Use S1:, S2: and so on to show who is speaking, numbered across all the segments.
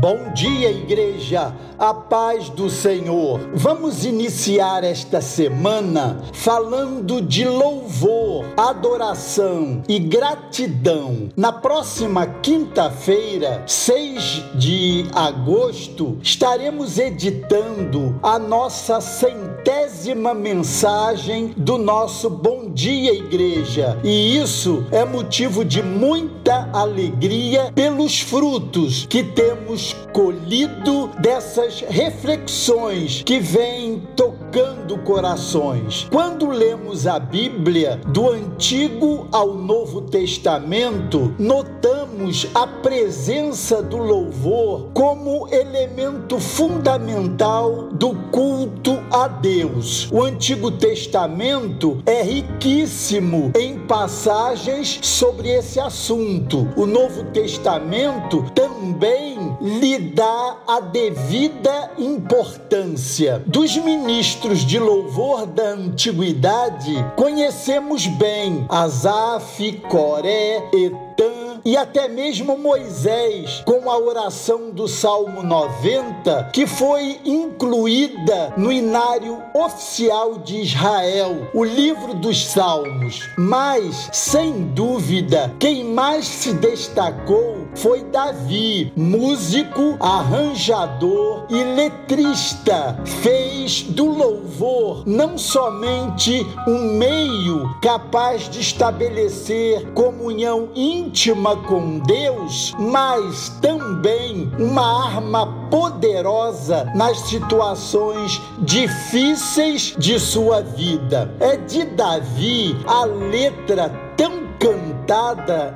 S1: Bom dia, igreja, a paz do Senhor. Vamos iniciar esta semana falando de louvor, adoração e gratidão. Na próxima quinta-feira, 6 de agosto, estaremos editando a nossa centésima mensagem do nosso Bom Dia, Igreja. E isso é motivo de muita alegria pelos frutos que temos colhido dessas reflexões que vêm tocando corações. Quando lemos a Bíblia do Antigo ao Novo Testamento, notamos a presença do louvor como elemento fundamental do culto a Deus. O Antigo Testamento é riquíssimo em passagens sobre esse assunto. O Novo Testamento também lhe dá a devida importância. Dos ministros de louvor da antiguidade, conhecemos bem Asaf, Coré, Etan, e até mesmo Moisés, com a oração do Salmo 90, que foi incluída no inário oficial de Israel, o livro dos Salmos. Mas, sem dúvida, quem mais se destacou foi Davi, músico, arranjador e letrista. Fez do louvor não somente um meio capaz de estabelecer comunhão íntima com Deus, mas também uma arma poderosa nas situações difíceis de sua vida. É de Davi a letra tão cantada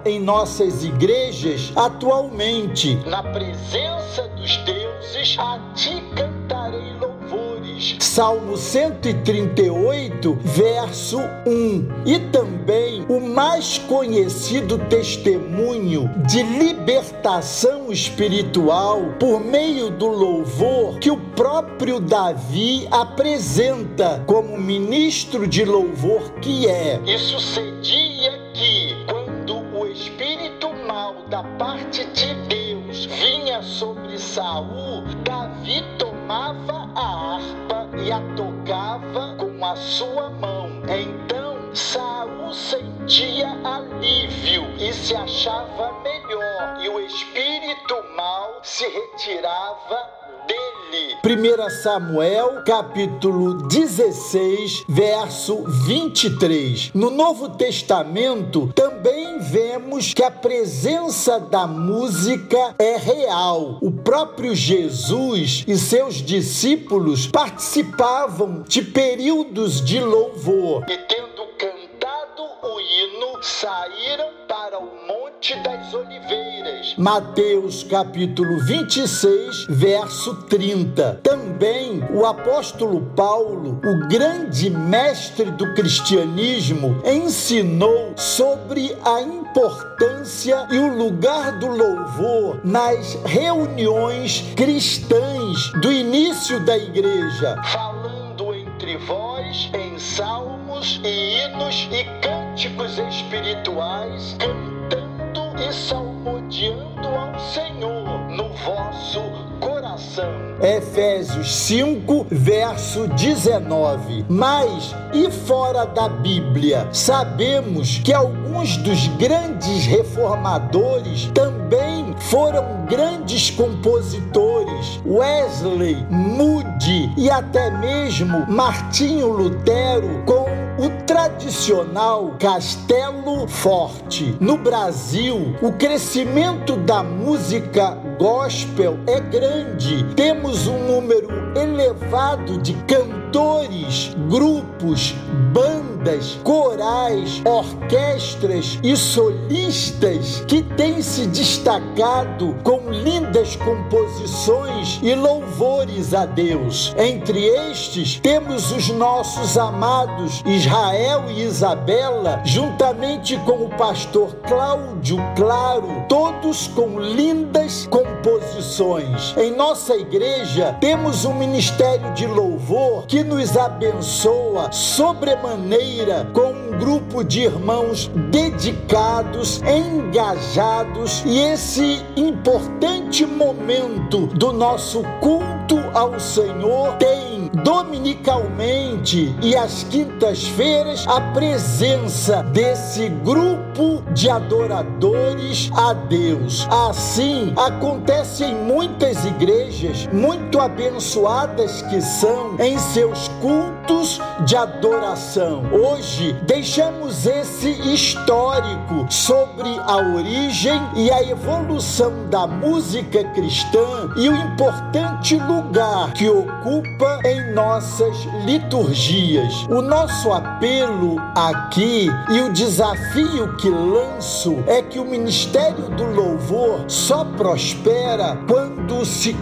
S1: em nossas igrejas atualmente. Na presença dos deuses, a ti cantarei louvores. Salmo 138, verso 1. E também o mais conhecido testemunho de libertação espiritual por meio do louvor que o próprio Davi apresenta como ministro de louvor que é. E sucedia Saul, Davi tomava a harpa e a tocava com a sua mão. Então Saul sentia alívio e se achava melhor, e o espírito mal se retirava dele. 1 Samuel, capítulo 16, verso 23. No Novo Testamento também vemos que a presença da música é real. O próprio Jesus e seus discípulos participavam de períodos de louvor e tendo cantado o hino, saíram para o Monte das Oliveiras. Mateus capítulo 26, verso 30. Também o apóstolo Paulo, o grande mestre do cristianismo, ensinou sobre a importância e o lugar do louvor nas reuniões cristãs do início da igreja, falando entre vós em salmos e hinos e cânticos espirituais, cantando e salmodiando ao Senhor no vosso coração. Efésios 5, verso 19. Mas e fora da Bíblia, sabemos que alguns dos grandes reformadores também foram grandes compositores. Wesley, Moody e até mesmo Martinho Lutero com o tradicional Castelo Forte. No Brasil, o crescimento da música gospel é grande. Temos um número elevado de cantores, grupos, bandas, corais, orquestras e solistas que têm se destacado com lindas composições e louvores a Deus. Entre estes, temos os nossos amados Israel e Isabela, juntamente com o pastor Cláudio Claro, todos com lindas composições. Em nossa igreja, temos um ministério de louvor que nos abençoa sobremaneira com grupo de irmãos dedicados, engajados e esse importante momento do nosso culto ao Senhor tem dominicalmente e às quintas-feiras a presença desse grupo de adoradores a Deus. Assim acontece em muitas igrejas muito abençoadas que são em seus cultos de adoração. Hoje deixamos esse histórico sobre a origem e a evolução da música cristã e o importante lugar que ocupa em nossas liturgias. O nosso apelo aqui e o desafio que lanço é que o ministério do louvor só prospera quando se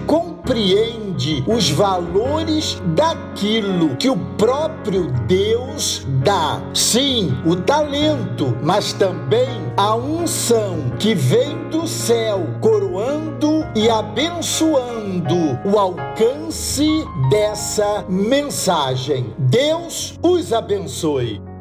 S1: compreende os valores daquilo que o próprio Deus dá. Sim, o talento, mas também a unção que vem do céu, coroando e abençoando o alcance dessa mensagem. Deus os abençoe.